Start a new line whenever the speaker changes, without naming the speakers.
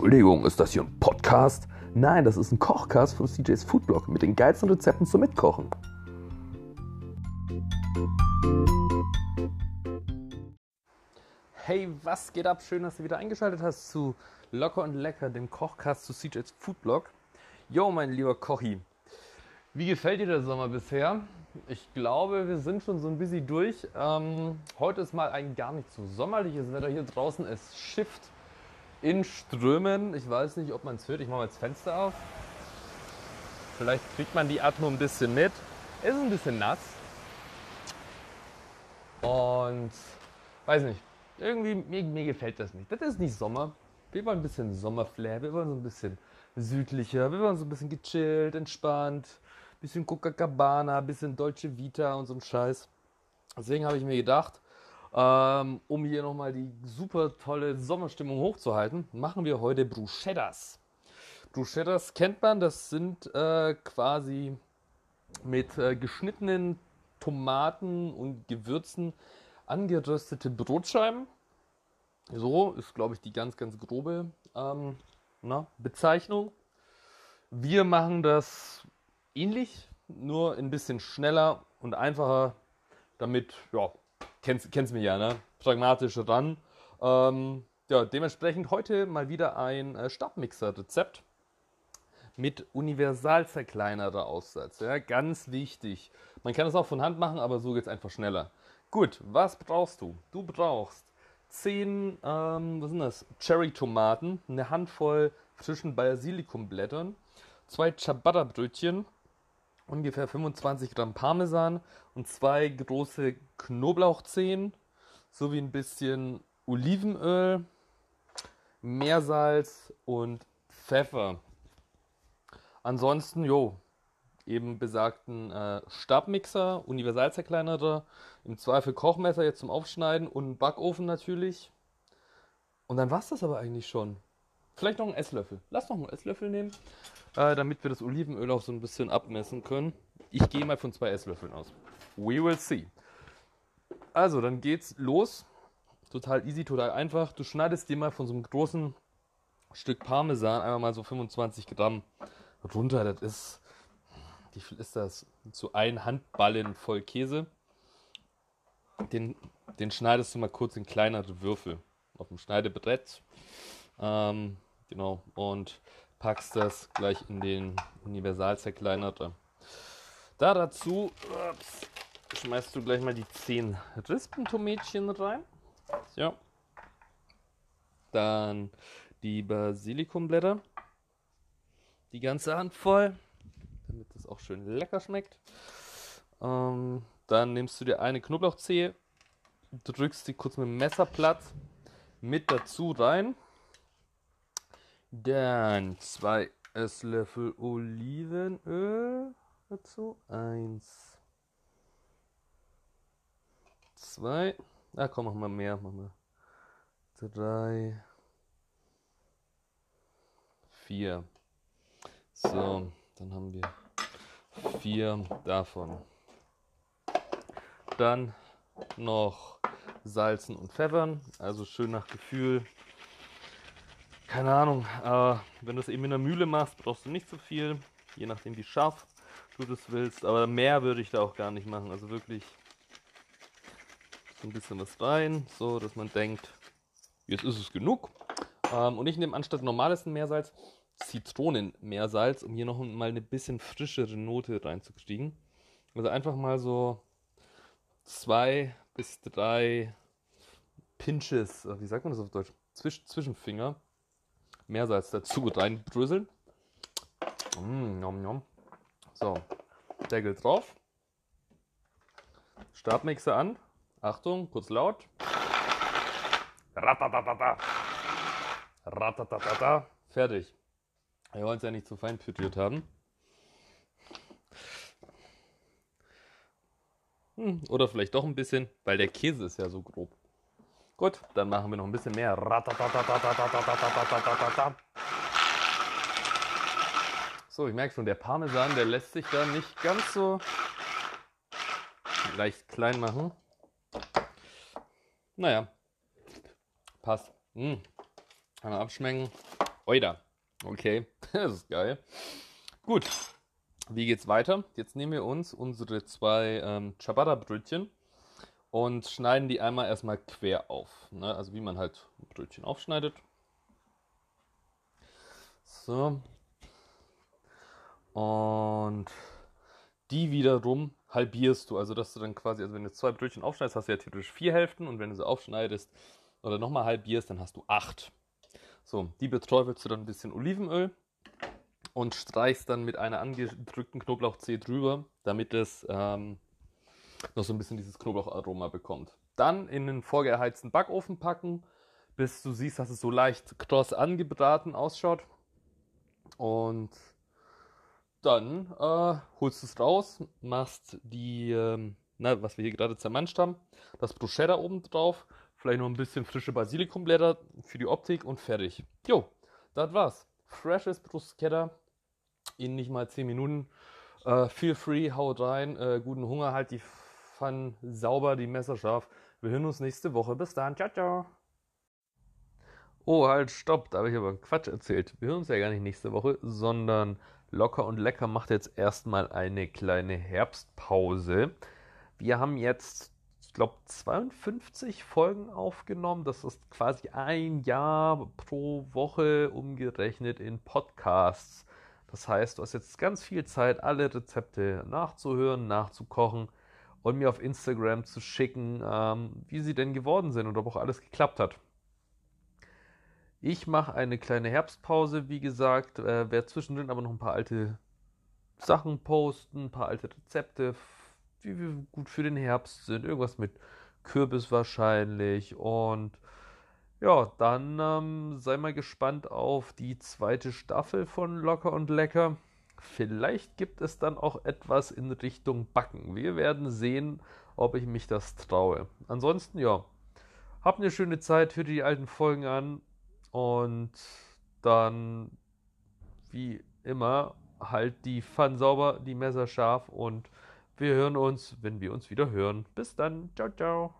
Entschuldigung, ist das hier ein Podcast? Nein, das ist ein Kochcast von CJ's Foodblog mit den geilsten Rezepten zum Mitkochen. Hey, was geht ab? Schön, dass du wieder eingeschaltet hast zu Locker und Lecker, dem Kochcast zu CJ's Foodblog. Yo, mein lieber Kochi, wie gefällt dir der Sommer bisher? Ich glaube, wir sind schon so ein bisschen durch. Ähm, heute ist mal ein gar nicht so sommerliches Wetter hier draußen. Es schifft in Strömen. Ich weiß nicht, ob man es hört. Ich mache mal das Fenster auf. Vielleicht kriegt man die Atmo ein bisschen mit. Es ist ein bisschen nass. Und weiß nicht. Irgendwie, mir, mir gefällt das nicht. Das ist nicht Sommer. Wir wollen ein bisschen Sommerflair. Wir wollen so ein bisschen südlicher. Wir wollen so ein bisschen gechillt, entspannt. Bisschen Coca-Cabana, bisschen Dolce Vita und so ein Scheiß. Deswegen habe ich mir gedacht, ähm, um hier nochmal die super tolle Sommerstimmung hochzuhalten, machen wir heute Bruschettas. Bruschettas kennt man, das sind äh, quasi mit äh, geschnittenen Tomaten und Gewürzen angeröstete Brotscheiben. So ist, glaube ich, die ganz, ganz grobe ähm, na, Bezeichnung. Wir machen das ähnlich, nur ein bisschen schneller und einfacher, damit ja, kennst, kennst mich ja, ne? Pragmatisch ran. Ähm, ja, dementsprechend heute mal wieder ein äh, Stabmixer-Rezept mit universalzerkleinerer Aussatz. Ja, ganz wichtig. Man kann es auch von Hand machen, aber so geht es einfach schneller. Gut, was brauchst du? Du brauchst 10, ähm, was sind das? Cherry-Tomaten, eine Handvoll frischen Basilikumblättern, zwei Ciabatta-Brötchen, ungefähr 25 Gramm Parmesan und zwei große Knoblauchzehen sowie ein bisschen Olivenöl, Meersalz und Pfeffer. Ansonsten, jo, eben besagten äh, Stabmixer, Universalzerkleinerer, im Zweifel Kochmesser jetzt zum Aufschneiden und Backofen natürlich. Und dann war es das aber eigentlich schon. Vielleicht noch einen Esslöffel. Lass noch einen Esslöffel nehmen äh, damit wir das Olivenöl auch so ein bisschen abmessen können. Ich gehe mal von zwei Esslöffeln aus. We will see. Also, dann geht's los. Total easy, total einfach. Du schneidest dir mal von so einem großen Stück Parmesan einmal mal so 25 Gramm runter. Das ist, wie viel ist das? So ein Handballen voll Käse. Den, den schneidest du mal kurz in kleinere Würfel auf dem Schneidebrett. Ähm, genau. Und packst das gleich in den Universalzerkleinerer. Da dazu ups, schmeißt du gleich mal die 10 Rispentomätchen rein. So. Dann die Basilikumblätter. Die ganze Hand voll, damit es auch schön lecker schmeckt. Ähm, dann nimmst du dir eine Knoblauchzehe, drückst sie kurz mit dem Messer platt mit dazu rein. Dann zwei Esslöffel Olivenöl dazu. Eins. Zwei. Ah, komm, machen wir mehr. Machen wir drei. Vier. So, dann haben wir vier davon. Dann noch Salzen und Pfeffern, also schön nach Gefühl keine Ahnung, äh, wenn du es eben in der Mühle machst, brauchst du nicht so viel, je nachdem wie scharf du das willst, aber mehr würde ich da auch gar nicht machen, also wirklich so ein bisschen was rein, so dass man denkt, jetzt ist es genug. Ähm, und ich nehme anstatt normales Meersalz Zitronenmeersalz, um hier noch mal eine bisschen frischere Note reinzukriegen. Also einfach mal so zwei bis drei Pinches, wie sagt man das auf Deutsch? Zwisch Zwischenfinger Meersalz dazu reinbröseln. Mm, nom, nom. So, Deckel drauf. Stabmixer an. Achtung, kurz laut. Ratatatata. Ratatatata. Fertig. Wir wollen es ja nicht zu fein püriert haben. Hm, oder vielleicht doch ein bisschen, weil der Käse ist ja so grob. Gut, dann machen wir noch ein bisschen mehr. So, ich merke schon, der Parmesan, der lässt sich da nicht ganz so leicht klein machen. Naja, passt. Hm. Einmal abschmecken. Oida. Okay, das ist geil. Gut, wie geht's weiter? Jetzt nehmen wir uns unsere zwei ähm, Ciabatta-Brötchen und schneiden die einmal erstmal quer auf. Ne? Also wie man halt Brötchen aufschneidet. So. Und die wiederum halbierst du. Also dass du dann quasi, also wenn du zwei Brötchen aufschneidest, hast du ja theoretisch vier Hälften und wenn du sie aufschneidest oder nochmal halbierst, dann hast du acht. So, die beträufelst du dann ein bisschen Olivenöl und streichst dann mit einer angedrückten Knoblauchzehe drüber, damit es ähm, noch so ein bisschen dieses Knoblaucharoma bekommt. Dann in den vorgeheizten Backofen packen, bis du siehst, dass es so leicht kross angebraten ausschaut. Und dann äh, holst du es raus, machst die, ähm, na, was wir hier gerade zermanscht haben, das Bruschetta oben drauf, vielleicht noch ein bisschen frische Basilikumblätter für die Optik und fertig. Jo, das war's. Freshes Bruschetta in nicht mal 10 Minuten. Äh, feel free, haut rein, äh, guten Hunger, halt die Pfannen sauber, die Messer scharf. Wir hören uns nächste Woche. Bis dann, ciao, ciao. Oh, halt, stopp, da habe ich aber Quatsch erzählt. Wir hören uns ja gar nicht nächste Woche, sondern Locker und Lecker macht jetzt erstmal eine kleine Herbstpause. Wir haben jetzt, ich glaube, 52 Folgen aufgenommen. Das ist quasi ein Jahr pro Woche umgerechnet in Podcasts. Das heißt, du hast jetzt ganz viel Zeit, alle Rezepte nachzuhören, nachzukochen und mir auf Instagram zu schicken, ähm, wie sie denn geworden sind und ob auch alles geklappt hat. Ich mache eine kleine Herbstpause, wie gesagt, äh, werde zwischendrin aber noch ein paar alte Sachen posten, ein paar alte Rezepte, die gut für den Herbst sind. Irgendwas mit Kürbis wahrscheinlich. Und ja, dann ähm, sei mal gespannt auf die zweite Staffel von Locker und Lecker. Vielleicht gibt es dann auch etwas in Richtung Backen. Wir werden sehen, ob ich mich das traue. Ansonsten, ja, habt eine schöne Zeit, hört die alten Folgen an und dann, wie immer, halt die Pfannen sauber, die Messer scharf und wir hören uns, wenn wir uns wieder hören. Bis dann. Ciao, ciao.